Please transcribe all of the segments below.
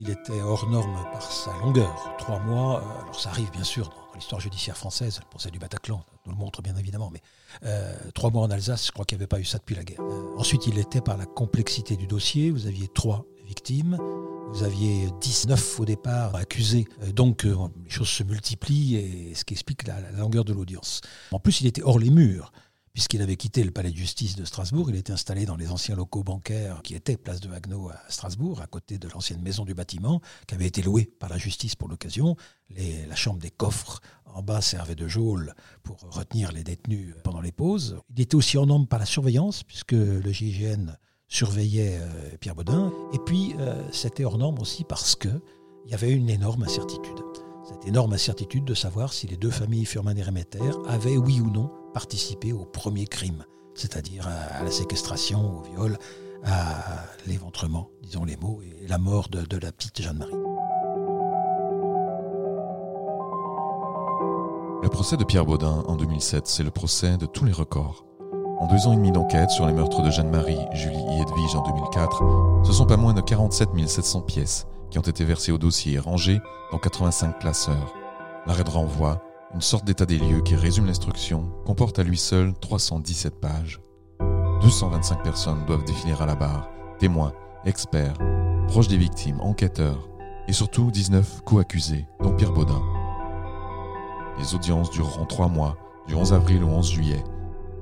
Il était hors norme par sa longueur. Trois mois, euh, alors ça arrive bien sûr dans l'histoire judiciaire française, le procès du Bataclan nous le montre bien évidemment, mais euh, trois mois en Alsace, je crois qu'il n'y avait pas eu ça depuis la guerre. Euh, ensuite, il était par la complexité du dossier. Vous aviez trois victimes, vous aviez 19 au départ accusés, donc les choses se multiplient, et ce qui explique la longueur de l'audience. En plus, il était hors les murs puisqu'il avait quitté le palais de justice de Strasbourg, il était installé dans les anciens locaux bancaires qui étaient place de Haguenau à Strasbourg, à côté de l'ancienne maison du bâtiment, qui avait été louée par la justice pour l'occasion. La chambre des coffres en bas servait de geôle pour retenir les détenus pendant les pauses. Il était aussi en nombre par la surveillance, puisque le GIGN surveillait euh, Pierre Baudin. Et puis, euh, c'était hors norme aussi parce qu'il y avait une énorme incertitude. Cette énorme incertitude de savoir si les deux familles Furman et avaient, oui ou non, participé au premier crime, c'est-à-dire à la séquestration, au viol, à l'éventrement, disons les mots, et la mort de, la petite Jeanne-Marie. Le procès de Pierre Baudin en 2007, c'est le procès de tous les records. En deux ans et demi d'enquête sur les meurtres de Jeanne-Marie, Julie et Edwige en 2004, ce sont pas moins de 47 700 pièces qui ont été versées au dossier et rangées dans 85 classeurs. L'arrêt de renvoi, une sorte d'état des lieux qui résume l'instruction, comporte à lui seul 317 pages. 225 personnes doivent défiler à la barre, témoins, experts, proches des victimes, enquêteurs, et surtout 19 co-accusés, dont Pierre Baudin. Les audiences dureront trois mois, du 11 avril au 11 juillet.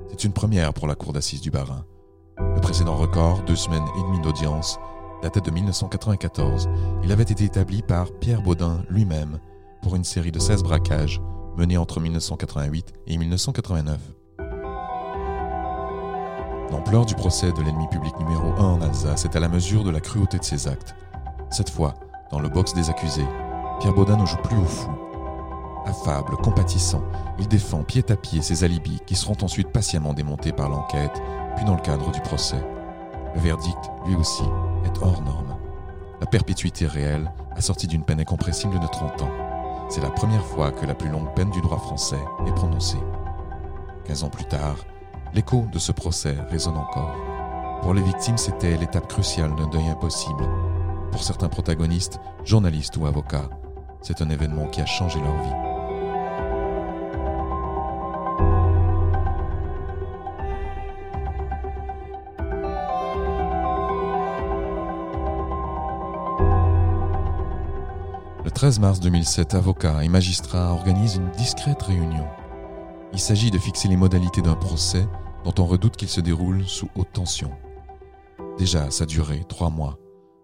C'est une première pour la cour d'assises du Bas-Rhin. Le précédent record, deux semaines et demie d'audience, datait de 1994. Il avait été établi par Pierre Baudin lui-même pour une série de 16 braquages menés entre 1988 et 1989. L'ampleur du procès de l'ennemi public numéro 1 en Alsace est à la mesure de la cruauté de ses actes. Cette fois, dans le box des accusés, Pierre Baudin ne joue plus au fou. Affable, compatissant, il défend pied à pied ses alibis qui seront ensuite patiemment démontés par l'enquête, puis dans le cadre du procès. Le verdict, lui aussi, est hors norme. La perpétuité réelle, assortie d'une peine incompressible de 30 ans. C'est la première fois que la plus longue peine du droit français est prononcée. 15 ans plus tard, l'écho de ce procès résonne encore. Pour les victimes, c'était l'étape cruciale d'un deuil impossible. Pour certains protagonistes, journalistes ou avocats, c'est un événement qui a changé leur vie. Le 13 mars 2007, avocats et magistrats organisent une discrète réunion. Il s'agit de fixer les modalités d'un procès dont on redoute qu'il se déroule sous haute tension. Déjà, sa durée, trois mois,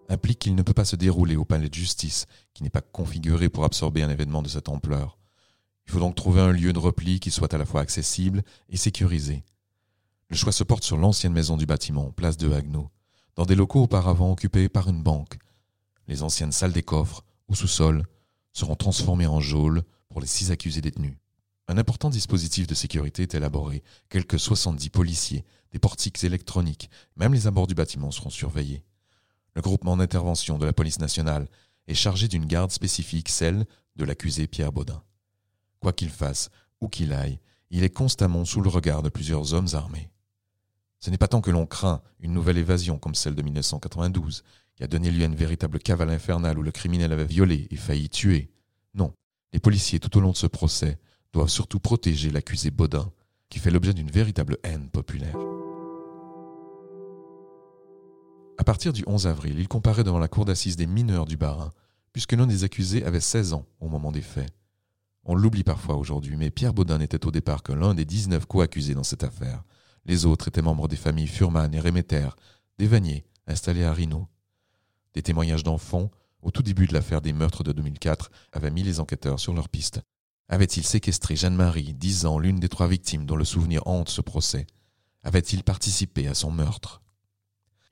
implique qu'il ne peut pas se dérouler au palais de justice, qui n'est pas configuré pour absorber un événement de cette ampleur. Il faut donc trouver un lieu de repli qui soit à la fois accessible et sécurisé. Le choix se porte sur l'ancienne maison du bâtiment, place de Haguenau, dans des locaux auparavant occupés par une banque. Les anciennes salles des coffres, au sous-sol, seront transformées en geôles pour les six accusés détenus. Un important dispositif de sécurité est élaboré. Quelques 70 policiers, des portiques électroniques, même les abords du bâtiment seront surveillés. Le groupement d'intervention de la police nationale est chargé d'une garde spécifique, celle de l'accusé Pierre Baudin. Quoi qu'il fasse, où qu'il aille, il est constamment sous le regard de plusieurs hommes armés. Ce n'est pas tant que l'on craint une nouvelle évasion comme celle de 1992, qui a donné lieu à une véritable cavale infernale où le criminel avait violé et failli tuer. Non, les policiers tout au long de ce procès doivent surtout protéger l'accusé Baudin, qui fait l'objet d'une véritable haine populaire. À partir du 11 avril, il comparait devant la cour d'assises des mineurs du Bas-Rhin, puisque l'un des accusés avait 16 ans au moment des faits. On l'oublie parfois aujourd'hui, mais Pierre Baudin n'était au départ que l'un des 19 co-accusés dans cette affaire. Les autres étaient membres des familles Furman et Remeter, des Vanier, installés à Rino. Des témoignages d'enfants, au tout début de l'affaire des meurtres de 2004, avaient mis les enquêteurs sur leur piste. Avait-il séquestré Jeanne-Marie, dix ans, l'une des trois victimes dont le souvenir hante ce procès? Avait-il participé à son meurtre?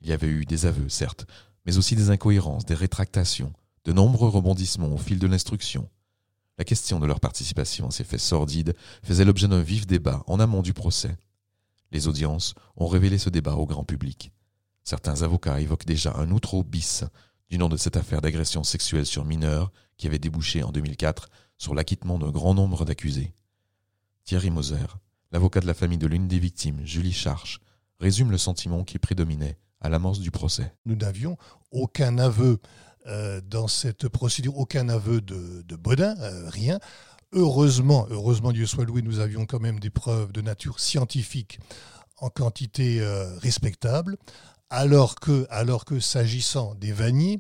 Il y avait eu des aveux, certes, mais aussi des incohérences, des rétractations, de nombreux rebondissements au fil de l'instruction. La question de leur participation à ces faits sordides faisait l'objet d'un vif débat en amont du procès. Les audiences ont révélé ce débat au grand public. Certains avocats évoquent déjà un outro bis du nom de cette affaire d'agression sexuelle sur mineurs qui avait débouché en 2004 sur l'acquittement d'un grand nombre d'accusés. Thierry Moser, l'avocat de la famille de l'une des victimes, Julie Charche, résume le sentiment qui prédominait à l'amorce du procès. Nous n'avions aucun aveu euh, dans cette procédure, aucun aveu de, de Baudin, euh, rien. Heureusement, heureusement Dieu soit loué, nous avions quand même des preuves de nature scientifique en quantité euh, respectable, alors que, alors que s'agissant des vanniers,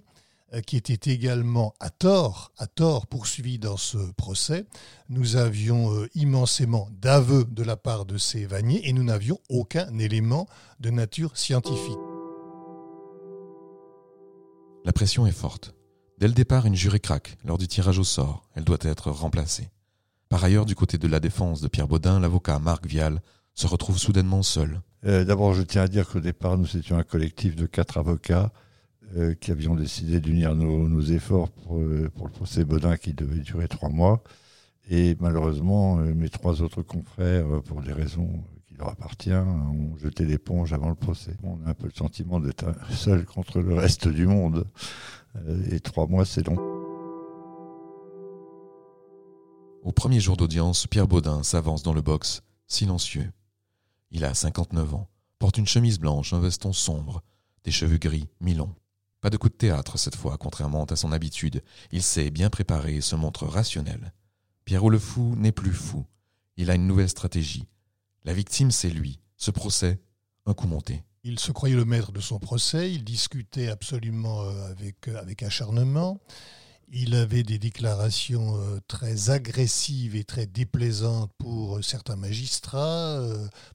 qui étaient également à tort, à tort poursuivis dans ce procès, nous avions immensément d'aveux de la part de ces vanniers et nous n'avions aucun élément de nature scientifique. La pression est forte. Dès le départ, une jurée craque lors du tirage au sort. Elle doit être remplacée. Par ailleurs, du côté de la défense de Pierre Baudin, l'avocat Marc Vial se retrouve soudainement seul. Euh, d'abord, je tiens à dire qu'au départ, nous étions un collectif de quatre avocats euh, qui avions décidé d'unir nos, efforts pour, euh, pour, le procès Baudin qui devait durer trois mois. Et malheureusement, mes trois autres confrères, pour des raisons leur appartient, on jeté l'éponge avant le procès. On a un peu le sentiment d'être seul contre le reste du monde. Et trois mois, c'est long. Au premier jour d'audience, Pierre Baudin s'avance dans le box, silencieux. Il a 59 ans, porte une chemise blanche, un veston sombre, des cheveux gris, mi-longs. Pas de coup de théâtre cette fois, contrairement à son habitude. Il s'est bien préparé et se montre rationnel. Pierrot le fou n'est plus fou. Il a une nouvelle stratégie la victime, c'est lui. Ce procès, un coup monté. Il se croyait le maître de son procès, il discutait absolument euh, avec, euh, avec acharnement. Il avait des déclarations euh, très agressives et très déplaisantes pour certains magistrats,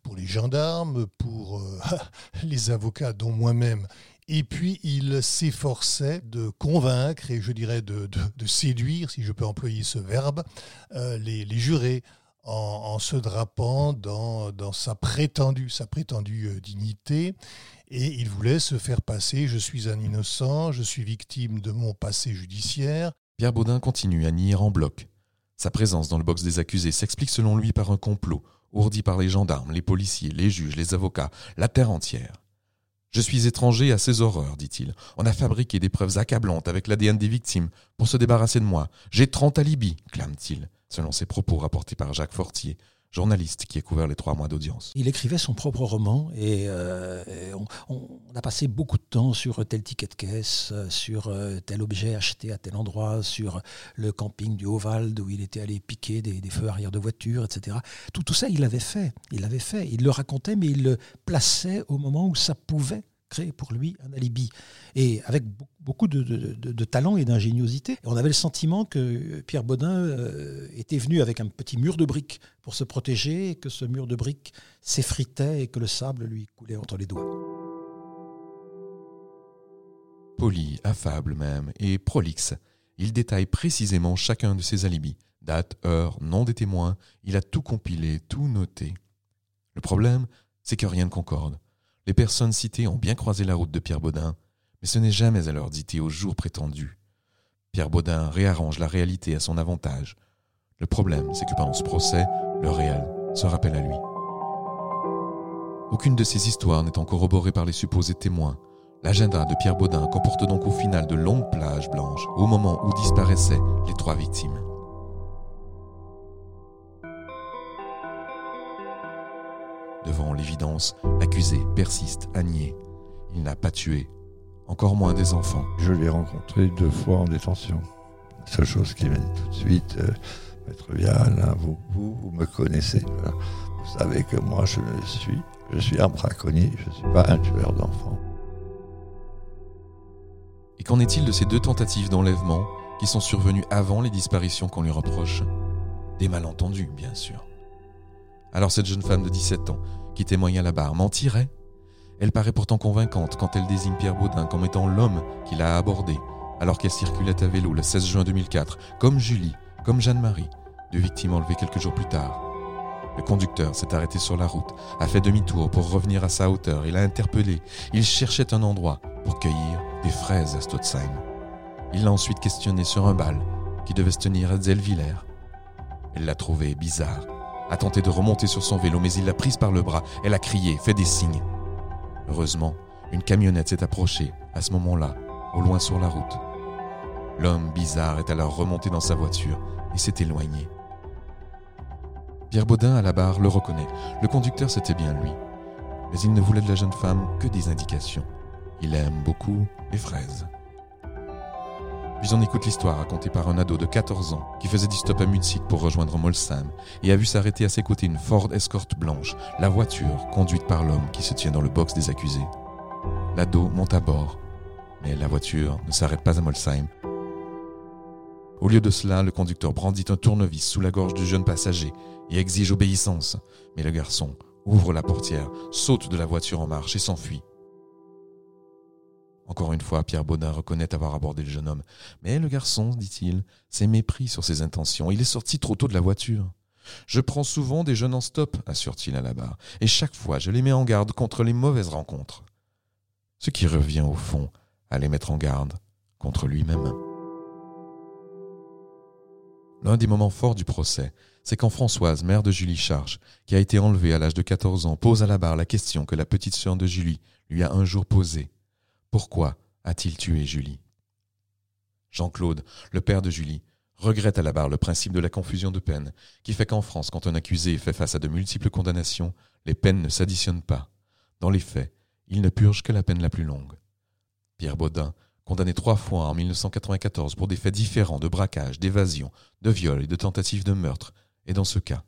pour les gendarmes, pour les avocats, dont moi-même. Et puis il s'efforçait de convaincre et je dirais de, séduire, si je peux employer ce verbe, les, jurés en, se drapant dans, sa prétendue, euh, dignité. Et il voulait se faire passer, je suis un innocent, je suis victime de mon passé judiciaire. Pierre Baudin continue à nier en bloc. Sa présence dans le box des accusés s'explique selon lui par un complot, ourdi par les gendarmes, les policiers, les juges, les avocats, la terre entière. Je suis étranger à ces horreurs, dit-il. On a fabriqué des preuves accablantes avec l'ADN des victimes pour se débarrasser de moi. J'ai 30 alibis, clame-t-il selon ses propos rapportés par Jacques Fortier, journaliste qui a couvert les trois mois d'audience. Il écrivait son propre roman et, euh, on, a passé beaucoup de temps sur tel ticket de caisse, euh, sur euh, tel objet acheté à tel endroit, sur le camping du Haut-Val où il était allé piquer des, feux arrière de voiture, etc. Tout, tout ça, il l'avait fait. Il l'avait fait. Il le racontait, mais il le plaçait au moment où ça pouvait créer pour lui un alibi. Et avec beaucoup de, talent et d'ingéniosité. On avait le sentiment que Pierre Baudin euh, était venu avec un petit mur de briques pour se protéger, et que ce mur de briques s'effritait et que le sable lui coulait entre les doigts. Poli, affable même, et prolixe, il détaille précisément chacun de ses alibis. Date, heure, nom des témoins, il a tout compilé, tout noté. Le problème, c'est que rien ne concorde. Les personnes citées ont bien croisé la route de Pierre Baudin, mais ce n'est jamais à l'heure dite au jour prétendu. Pierre Baudin réarrange la réalité à son avantage. Le problème, c'est que pendant ce procès, le réel se rappelle à lui. Aucune de ces histoires n'étant corroborée par les supposés témoins, l'agenda de Pierre Baudin comporte donc au final de longues plages blanches au moment où disparaissaient les trois victimes. Devant l'évidence, l'accusé persiste à nier. Il n'a pas tué, encore moins des enfants. Je l'ai rencontré deux fois en détention. La seule chose qui m'a dit tout de suite, euh, Maître Vial, hein, vous, vous, me connaissez. Vous savez que moi, je suis, je suis un braconnier, je ne suis pas un tueur d'enfants. Et qu'en est-il de ces deux tentatives d'enlèvement qui sont survenues avant les disparitions qu'on lui reproche? Des malentendus, bien sûr. Alors cette jeune femme de 17 ans, qui témoigne à la barre, mentirait Elle paraît pourtant convaincante quand elle désigne Pierre Baudin comme étant l'homme qui l'a abordé, alors qu'elle circulait à vélo le 16 juin 2004, comme Julie, comme Jeanne-Marie, deux victimes enlevées quelques jours plus tard. Le conducteur s'est arrêté sur la route, a fait demi-tour pour revenir à sa hauteur, il a interpellé, il cherchait un endroit pour cueillir des fraises à Stotzheim. Il l'a ensuite questionné sur un bal qui devait se tenir à Zellwiller. Elle l'a trouvé bizarre, a tenté de remonter sur son vélo, mais il l'a prise par le bras. Elle a crié, fait des signes. Heureusement, une camionnette s'est approchée, à ce moment-là, au loin sur la route. L'homme bizarre est alors remonté dans sa voiture et s'est éloigné. Pierre Baudin, à la barre, le reconnaît. Le conducteur, c'était bien lui. Mais il ne voulait de la jeune femme que des indications. Il aime beaucoup les fraises. Puis on écoute l'histoire racontée par un ado de 14 ans qui faisait du stop à Mutzig pour rejoindre Molsheim et a vu s'arrêter à ses côtés une Ford Escort blanche, la voiture conduite par l'homme qui se tient dans le box des accusés. L'ado monte à bord, mais la voiture ne s'arrête pas à Molsheim. Au lieu de cela, le conducteur brandit un tournevis sous la gorge du jeune passager et exige obéissance, mais le garçon ouvre la portière, saute de la voiture en marche et s'enfuit. Encore une fois, Pierre Baudin reconnaît avoir abordé le jeune homme. Mais le garçon, dit-il, s'est mépris sur ses intentions. Il est sorti trop tôt de la voiture. Je prends souvent des jeunes en stop, assure-t-il à la barre, et chaque fois je les mets en garde contre les mauvaises rencontres. Ce qui revient au fond à les mettre en garde contre lui-même. L'un des moments forts du procès, c'est quand Françoise, mère de Julie Charge, qui a été enlevée à l'âge de 14 ans, pose à la barre la question que la petite sœur de Julie lui a un jour posée. Pourquoi a-t-il tué Julie? Jean-Claude, le père de Julie, regrette à la barre le principe de la confusion de peine, qui fait qu'en France, quand un accusé fait face à de multiples condamnations, les peines ne s'additionnent pas. Dans les faits, il ne purge que la peine la plus longue. Pierre Baudin, condamné trois fois en 1994 pour des faits différents de braquage, d'évasion, de viol et de tentative de meurtre, est dans ce cas.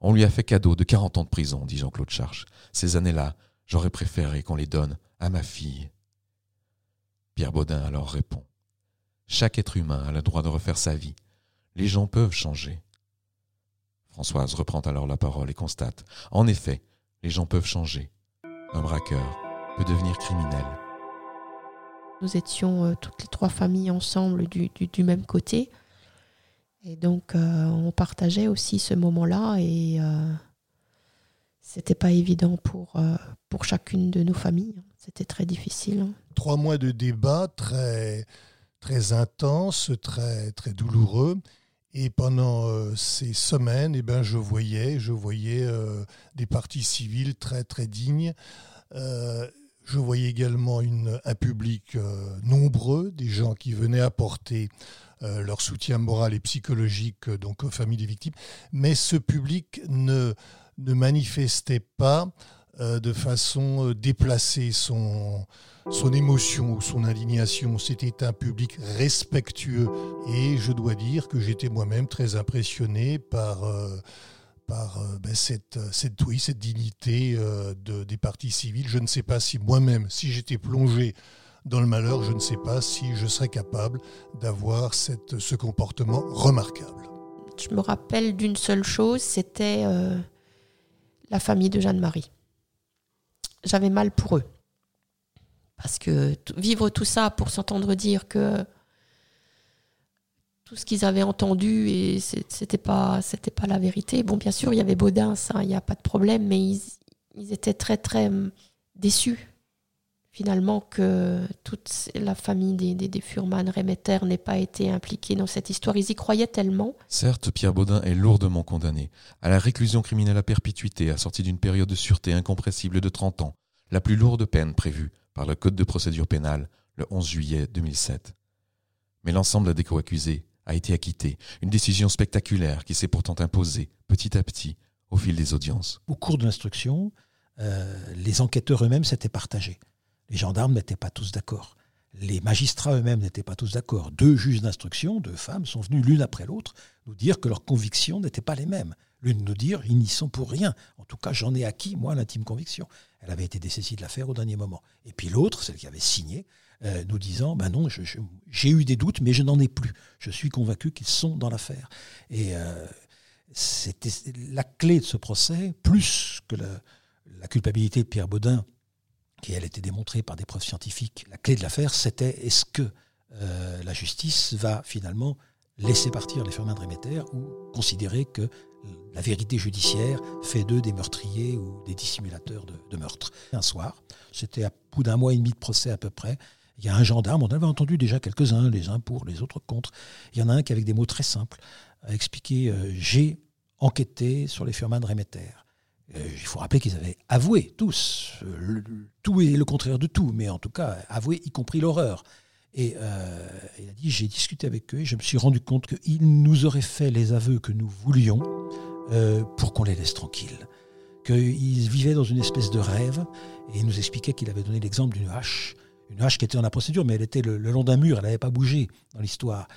On lui a fait cadeau de 40 ans de prison, dit Jean-Claude Charche. Ces années-là, j'aurais préféré qu'on les donne à ma fille. Pierre Baudin alors répond. Chaque être humain a le droit de refaire sa vie. Les gens peuvent changer. Françoise reprend alors la parole et constate. En effet, les gens peuvent changer. Un braqueur peut devenir criminel. Nous étions euh, toutes les trois familles ensemble du, même côté. Et donc, euh, on partageait aussi ce moment-là. Et euh, c'était pas évident pour chacune de nos familles. C'était très difficile. Trois mois de débat très, très intenses, très, très douloureux. Et pendant euh, ces semaines, eh ben, je voyais, je voyais euh, des partis civils très, très dignes. je voyais également une, un public nombreux, des gens qui venaient apporter leur soutien moral et psychologique donc, aux familles des victimes. Mais ce public ne, ne manifestait pas euh, de façon euh, déplacée son, son émotion ou son indignation. C'était un public respectueux et je dois dire que j'étais moi-même très impressionné par, euh, par ben, cette, cette, cette dignité de, des partis civils. Je ne sais pas si moi-même, si j'étais plongé dans le malheur, je ne sais pas si je serais capable d'avoir ce comportement remarquable. Je me rappelle d'une seule chose, c'était la famille de Jeanne-Marie j'avais mal pour eux. Parce que vivre tout ça pour s'entendre dire que tout ce qu'ils avaient entendu et c'était pas c'était pas la vérité. Bon, bien sûr, il y avait Baudin, ça, il n'y a pas de problème, mais ils, ils étaient très très hum, déçus finalement que toute la famille des, des, des Furman Remeter n'ait pas été impliquée dans cette histoire. Ils y croyaient tellement. Certes, Pierre Baudin est lourdement condamné à la réclusion criminelle à perpétuité assortie d'une période de sûreté incompressible de 30 ans, la plus lourde peine prévue par le Code de procédure pénale le 11 juillet 2007. Mais l'ensemble des co-accusés a été acquitté, une décision spectaculaire qui s'est pourtant imposée petit à petit au fil des audiences. Au cours de l'instruction, euh, les enquêteurs eux-mêmes s'étaient partagés. Les gendarmes n'étaient pas tous d'accord. Les magistrats eux-mêmes n'étaient pas tous d'accord. Deux juges d'instruction, deux femmes, sont venus l'une après l'autre nous dire que leurs convictions n'étaient pas les mêmes. L'une nous dire, ils n'y sont pour rien. En tout cas, j'en ai acquis, moi, l'intime conviction. Elle avait été dessaisie de l'affaire au dernier moment. Et puis l'autre, celle qui avait signé, euh, nous disant, ben non, j'ai eu des doutes, mais je n'en ai plus. Je suis convaincu qu'ils sont dans l'affaire. Et euh, c'était la clé de ce procès, plus que la, culpabilité de Pierre Baudin, qui elle était démontrée par des preuves scientifiques. La clé de l'affaire, c'était est-ce que euh, la justice va finalement laisser partir les Firmin de Réméter ou considérer que la vérité judiciaire fait d'eux des meurtriers ou des dissimulateurs de, meurtres. Un soir, c'était à bout d'un mois et demi de procès à peu près, il y a un gendarme, on avait entendu déjà quelques-uns, les uns pour, les autres contre. Il y en a un qui, avec des mots très simples, a expliqué euh, J'ai enquêté sur les Firmin de Réméter. Euh, il faut rappeler qu'ils avaient avoué tous, euh, tout et le contraire de tout, mais en tout cas avoué y compris l'horreur. Et il a dit, j'ai discuté avec eux et je me suis rendu compte qu'ils nous auraient fait les aveux que nous voulions pour qu'on les laisse tranquilles. Qu'ils vivaient dans une espèce de rêve et il nous expliquait qu'il avait donné l'exemple d'une hache une hache qui était dans la procédure, mais elle était le, long d'un mur, elle n'avait pas bougé dans l'histoire.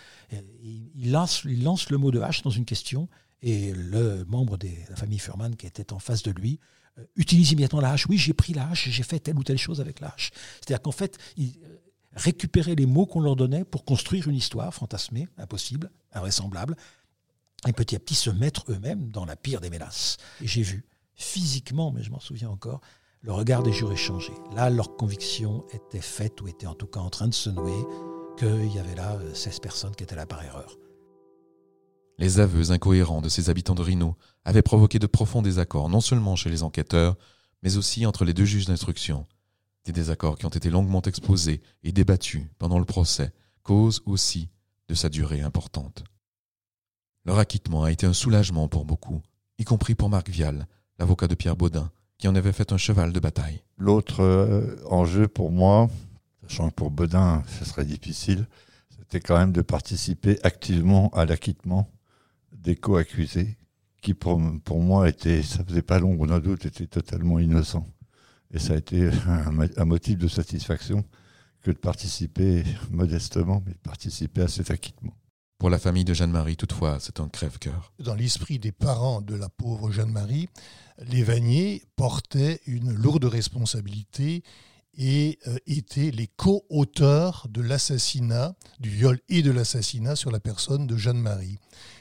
Il lance le mot de hache dans une question, et le membre de la famille Furman qui était en face de lui euh, utilise immédiatement la hache. Oui, j'ai pris la hache, j'ai fait telle ou telle chose avec la hache. C'est-à-dire qu'en fait, il euh, récupérait les mots qu'on leur donnait pour construire une histoire fantasmée, impossible, invraisemblable, et petit à petit se mettre eux-mêmes dans la pire des ménaces. Et j'ai vu, physiquement, mais je m'en souviens encore, le regard des jurés changeait. Là, leur conviction était faite, ou était en tout cas en train de se nouer, qu'il y avait là 16 euh, personnes qui étaient là par erreur. Les aveux incohérents de ces habitants de Rhino avaient provoqué de profonds désaccords, non seulement chez les enquêteurs, mais aussi entre les deux juges d'instruction. Des désaccords qui ont été longuement exposés et débattus pendant le procès, cause aussi de sa durée importante. Leur acquittement a été un soulagement pour beaucoup, y compris pour Marc Vial, l'avocat de Pierre Baudin, qui en avait fait un cheval de bataille. L'autre euh, enjeu pour moi, sachant que pour Bedin, ce serait difficile, c'était quand même de participer activement à l'acquittement des co-accusés, qui pour, pour moi était, ça faisait pas l'ombre d'un doute, était totalement innocent. Et ça a été un, un, motif de satisfaction que de participer modestement, mais de participer à cet acquittement. Pour la famille de Jeanne-Marie, toutefois, c'est un crève-cœur. Dans l'esprit des parents de la pauvre Jeanne-Marie, les Vanier portaient une lourde responsabilité et euh, étaient les co-auteurs de l'assassinat, du viol et de l'assassinat sur la personne de Jeanne-Marie.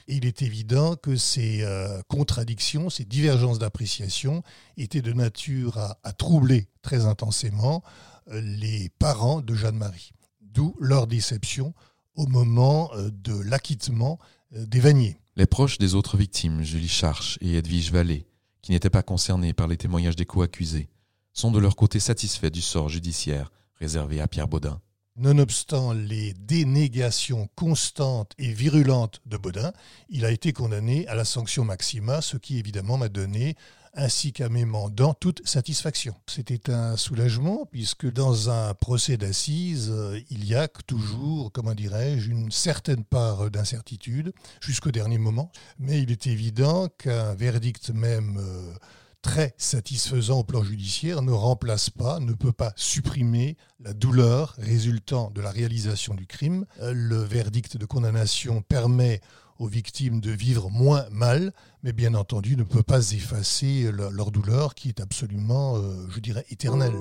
Il est évident que ces euh, contradictions, ces divergences d'appréciation étaient de nature à, troubler très intensément euh, les parents de Jeanne-Marie. D'où leur déception au moment de l'acquittement des Vanier. Les proches des autres victimes, Julie Charche et Edwige Vallée, qui n'étaient pas concernés par les témoignages des co-accusés, sont de leur côté satisfaits du sort judiciaire réservé à Pierre Baudin. Nonobstant les dénégations constantes et virulentes de Baudin, il a été condamné à la sanction maxima, ce qui évidemment m'a donné ainsi qu'à mes mandants toute satisfaction. C'était un soulagement puisque dans un procès d'assises, euh, il y a toujours, comment dirais-je, une certaine part d'incertitude jusqu'au dernier moment. Mais il est évident qu'un verdict même euh, très satisfaisant au plan judiciaire ne remplace pas, ne peut pas supprimer la douleur résultant de la réalisation du crime. Euh, le verdict de condamnation permet aux victimes de vivre moins mal, mais bien entendu ne peut pas effacer leur, douleur qui est absolument, euh, je dirais, éternelle.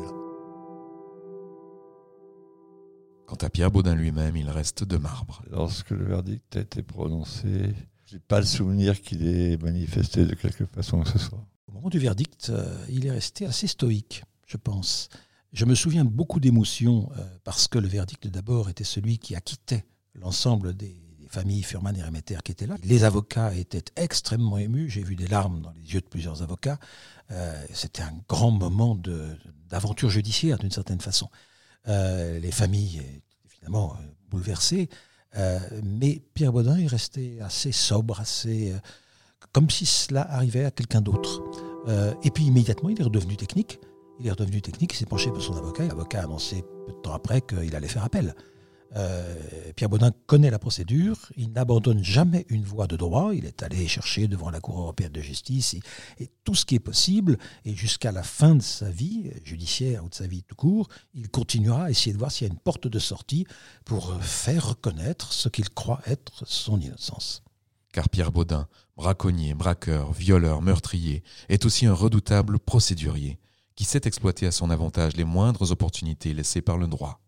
Quant à Pierre Baudin lui-même, il reste de marbre. Lorsque le verdict a été prononcé, je n'ai pas le souvenir qu'il ait manifesté de quelque façon que ce soit. Moment du verdict, euh, il est resté assez stoïque, je pense. Je me souviens beaucoup d'émotions euh, parce que le verdict d'abord était celui qui acquittait l'ensemble des, famille Furman et Remeter qui étaient là. Les avocats étaient extrêmement émus. J'ai vu des larmes dans les yeux de plusieurs avocats. Euh, c'était un grand moment d'aventure judiciaire, d'une certaine façon. Les familles, évidemment, euh, bouleversées. mais Pierre Baudin est resté assez sobre, assez comme si cela arrivait à quelqu'un d'autre. Et puis immédiatement, il est redevenu technique. Il est redevenu technique, il s'est penché pour son avocat. L'avocat a annoncé peu de temps après qu'il allait faire appel. Euh, Pierre Baudin connaît la procédure, il n'abandonne jamais une voie de droit, il est allé chercher devant la Cour européenne de justice et, tout ce qui est possible, et jusqu'à la fin de sa vie judiciaire ou de sa vie tout court, il continuera à essayer de voir s'il y a une porte de sortie pour faire reconnaître ce qu'il croit être son innocence. Car Pierre Baudin, braconnier, braqueur, violeur, meurtrier, est aussi un redoutable procédurier, qui sait exploiter à son avantage les moindres opportunités laissées par le droit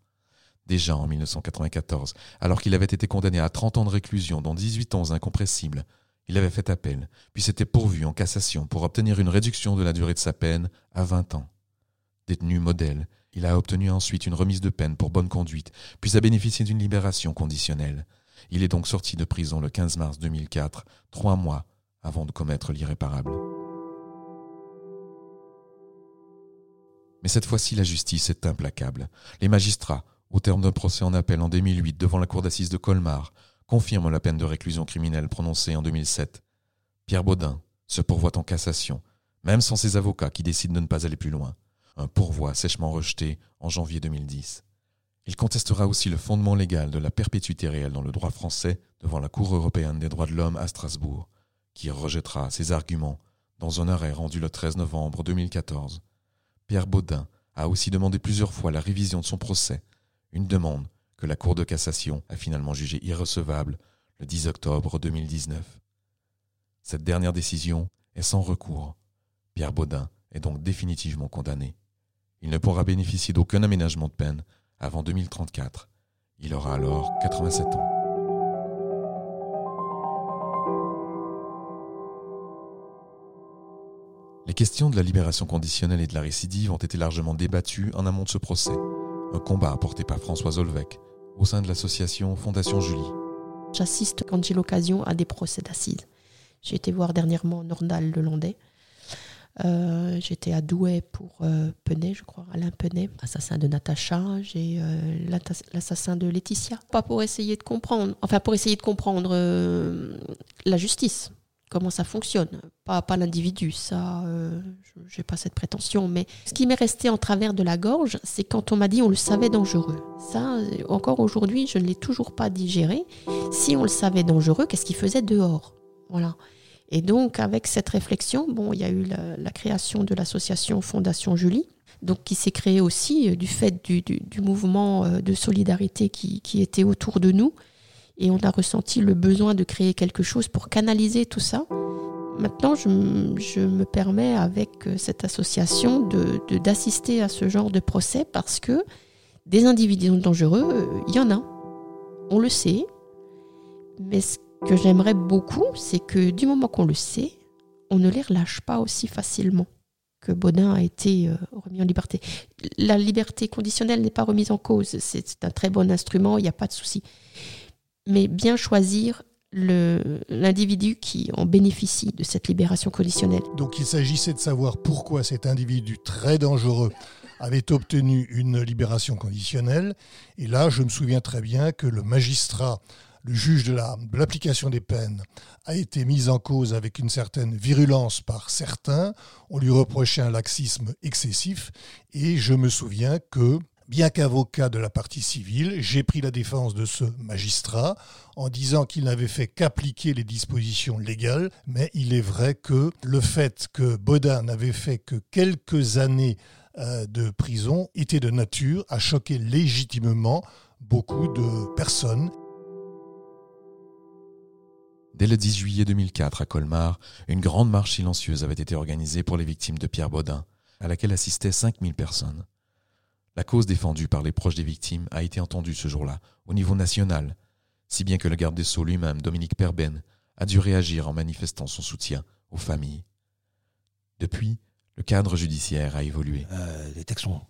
déjà en 1994, alors qu'il avait été condamné à 30 ans de réclusion, dont 18 ans incompressibles. Il avait fait appel, puis s'était pourvu en cassation pour obtenir une réduction de la durée de sa peine à 20 ans. Détenu modèle, il a obtenu ensuite une remise de peine pour bonne conduite, puis a bénéficié d'une libération conditionnelle. Il est donc sorti de prison le 15 mars 2004, trois mois avant de commettre l'irréparable. Mais cette fois-ci, la justice est implacable. Les magistrats, au terme d'un procès en appel en 2008 devant la cour d'assises de Colmar, confirment la peine de réclusion criminelle prononcée en 2007. Pierre Baudin se pourvoit en cassation, même sans ses avocats qui décident de ne pas aller plus loin. Un pourvoi sèchement rejeté en janvier 2010. Il contestera aussi le fondement légal de la perpétuité réelle dans le droit français devant la Cour européenne des droits de l'homme à Strasbourg, qui rejettera ses arguments dans un arrêt rendu le 13 novembre 2014. Pierre Baudin a aussi demandé plusieurs fois la révision de son procès, une demande que la Cour de cassation a finalement jugée irrecevable le 10 octobre 2019. Cette dernière décision est sans recours. Pierre Baudin est donc définitivement condamné. Il ne pourra bénéficier d'aucun aménagement de peine avant 2034. Il aura alors 87 ans. Les questions de la libération conditionnelle et de la récidive ont été largement débattues en amont de ce procès, un combat apporté par Françoise Olvec au sein de l'association Fondation Julie. J'assiste quand j'ai l'occasion à des procès d'assises. J'ai été voir dernièrement Nordal Lelandais. Euh, J'étais à Douai pour euh, je crois, Alain Penet, assassin de Natacha. J'ai euh, l'assassin de Laetitia. Pas pour essayer de comprendre, enfin pour essayer de comprendre euh, la justice, comment ça fonctionne, pas, pas l'individu, ça, n'ai pas cette prétention, mais ce qui m'est resté en travers de la gorge, c'est quand on m'a dit on le savait dangereux. Ça, encore aujourd'hui, je ne l'ai toujours pas digéré. Si on le savait dangereux, qu'est-ce qu'il faisait dehors? Voilà. Et donc, avec cette réflexion, bon, il y a eu la, création de l'association Fondation Julie, donc qui s'est créée aussi euh, du fait du, mouvement euh, de solidarité qui, était autour de nous. Et on a ressenti le besoin de créer quelque chose pour canaliser tout ça. Maintenant, je, me permets avec euh, cette association de d'assister à ce genre de procès parce que des individus dangereux, il y en a. On le sait. Mais ce que j'aimerais beaucoup, c'est que du moment qu'on le sait, on ne les relâche pas aussi facilement que Baudin a été euh, remis en liberté. La liberté conditionnelle n'est pas remise en cause. C'est un très bon instrument, il n'y a pas de souci mais bien choisir l'individu qui en bénéficie de cette libération conditionnelle. Donc il s'agissait de savoir pourquoi cet individu très dangereux avait obtenu une libération conditionnelle. Et là, je me souviens très bien que le magistrat, le juge de l'application des peines, a été mis en cause avec une certaine virulence par certains. On lui reprochait un laxisme excessif. Et je me souviens que Bien qu'avocat de la partie civile, j'ai pris la défense de ce magistrat en disant qu'il n'avait fait qu'appliquer les dispositions légales, mais il est vrai que le fait que Baudin n'avait fait que quelques années euh, de prison était de nature à choquer légitimement beaucoup de personnes. Dès le 10 juillet 2004 à Colmar, une grande marche silencieuse avait été organisée pour les victimes de Pierre Baudin, à laquelle assistaient 5000 personnes. La cause défendue par les proches des victimes a été entendue ce jour-là, au niveau national, si bien que le garde des Sceaux lui-même, Dominique Perben, a dû réagir en manifestant son soutien aux familles. Depuis, le cadre judiciaire a évolué. Euh, les textes ont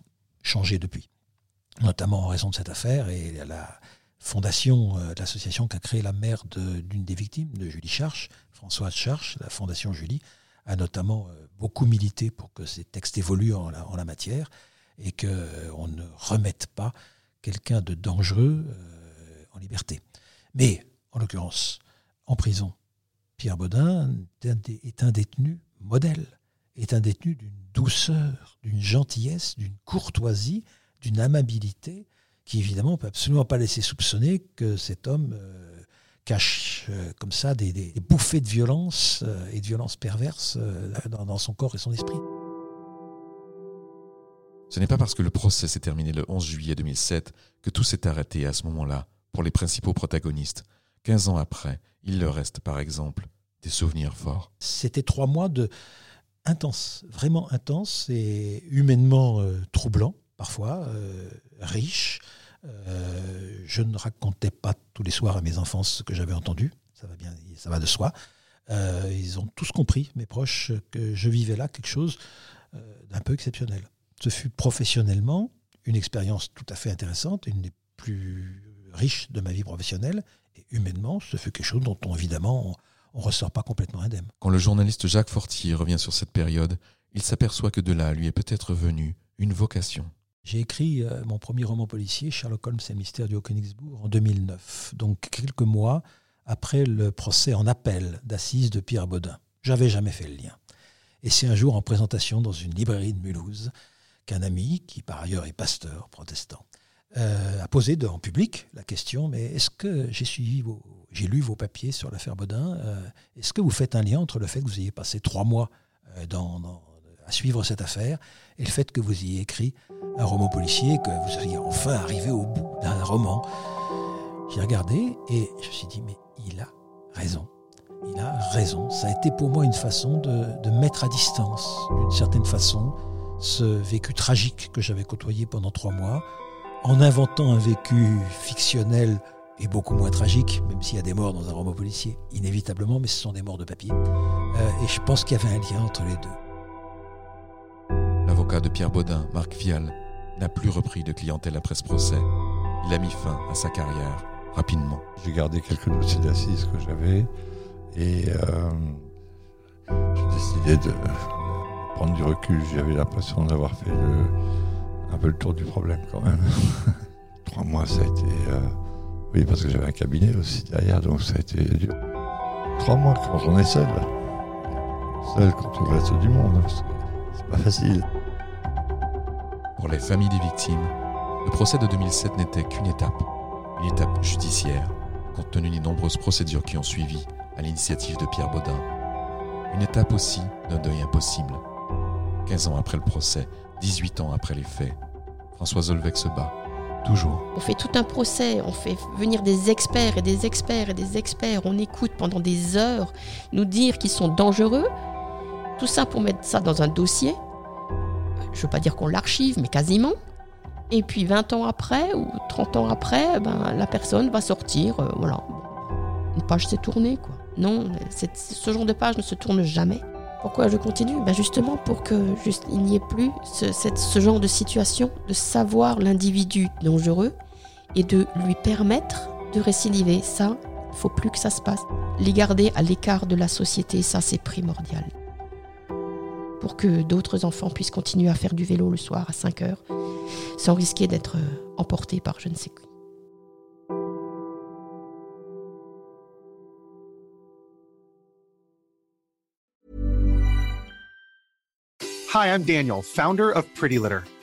changé depuis, notamment en raison de cette affaire et la fondation euh, de l'association qu'a créée la mère d'une de, des victimes, de Julie Charche, Françoise Charche, la fondation Julie, a notamment euh, beaucoup milité pour que ces textes évoluent en la, en la matière et qu'on euh, ne remette pas quelqu'un de dangereux euh, en liberté. Mais, en l'occurrence, en prison, Pierre Baudin est un détenu modèle, est un détenu d'une douceur, d'une gentillesse, d'une courtoisie, d'une amabilité, qui évidemment ne peut absolument pas laisser soupçonner que cet homme euh, cache euh, comme ça des, des, bouffées de violence euh, et de violence perverse dans, dans son corps et son esprit. Ce n'est pas parce que le procès s'est terminé le 11 juillet 2007 que tout s'est arrêté à ce moment-là pour les principaux protagonistes. Quinze ans après, il leur reste par exemple des souvenirs forts. C'était trois mois de intense, vraiment intense et humainement troublant parfois, riche. Euh, je ne racontais pas tous les soirs à mes enfants ce que j'avais entendu, ça va bien, ça va de soi. Euh, ils ont tous compris, mes proches, que je vivais là quelque chose euh, d'un peu exceptionnel. Ce fut professionnellement une expérience tout à fait intéressante, une des plus riches de ma vie professionnelle, et humainement, ce fut quelque chose dont on, évidemment, on ne ressort pas complètement indemne. Quand le journaliste Jacques Fortier revient sur cette période, il s'aperçoit que de là lui est peut-être venue une vocation. J'ai écrit euh, mon premier roman policier, Sherlock Holmes et le mystère du Haut-Königsbourg, en 2009, donc quelques mois après le procès en appel d'assises de Pierre Baudin. J'avais jamais fait le lien. Et c'est un jour en présentation dans une librairie de Mulhouse qu'un ami, qui par ailleurs est pasteur protestant, euh, a posé en public la question mais est-ce que j'ai suivi vos, j'ai lu vos papiers sur l'affaire Baudin, euh, est-ce que vous faites un lien entre le fait que vous ayez passé trois mois dans à suivre cette affaire et le fait que vous ayez écrit un roman policier, que vous soyez enfin arrivé au bout d'un roman. J'ai regardé et je me suis dit, mais il a raison. Il a raison. Ça a été pour moi une façon de, mettre à distance, d'une certaine façon, ce vécu tragique que j'avais côtoyé pendant trois mois, en inventant un vécu fictionnel et beaucoup moins tragique, même s'il y a des morts dans un roman policier, inévitablement, mais ce sont des morts de papier. Euh, et je pense qu'il y avait un lien entre les deux. L'avocat de Pierre Baudin, Marc Vial, n'a plus repris de clientèle après ce procès. Il a mis fin à sa carrière rapidement. J'ai gardé quelques dossiers d'assises que j'avais et euh, j'ai décidé de prendre du recul. J'avais l'impression d'avoir fait un peu le tour du problème quand même. Trois mois, ça a été. Euh, oui, parce que j'avais un cabinet aussi derrière, donc ça a été dur. Trois mois quand on est seul. Seul contre le reste du monde. C'est pas facile. Pour les familles des victimes, le procès de 2007 n'était qu'une étape, une étape judiciaire, compte tenu des nombreuses procédures qui ont suivi à l'initiative de Pierre Baudin. Une étape aussi d'un deuil impossible. 15 ans après le procès, 18 ans après les faits, François Zolvec se bat, toujours. On fait tout un procès, on fait venir des experts et des experts et des experts, on écoute pendant des heures nous dire qu'ils sont dangereux, tout ça pour mettre ça dans un dossier je ne veux pas dire qu'on l'archive, mais quasiment. Et puis 20 ans après ou 30 ans après, ben, la personne va sortir, euh, voilà. Une page s'est tournée, quoi. Non, ce genre de page ne se tourne jamais. Pourquoi je continue? Ben Justement pour que il n'y ait plus ce, genre de situation, de savoir l'individu dangereux et de lui permettre de récidiver. Ça, faut plus que ça se passe. Les garder à l'écart de la société, ça c'est primordial pour que d'autres enfants puissent continuer à faire du vélo le soir à 5 heures sans risquer d'être euh, emportés par je ne sais qui. Hi, I'm Daniel, founder of Pretty Litter.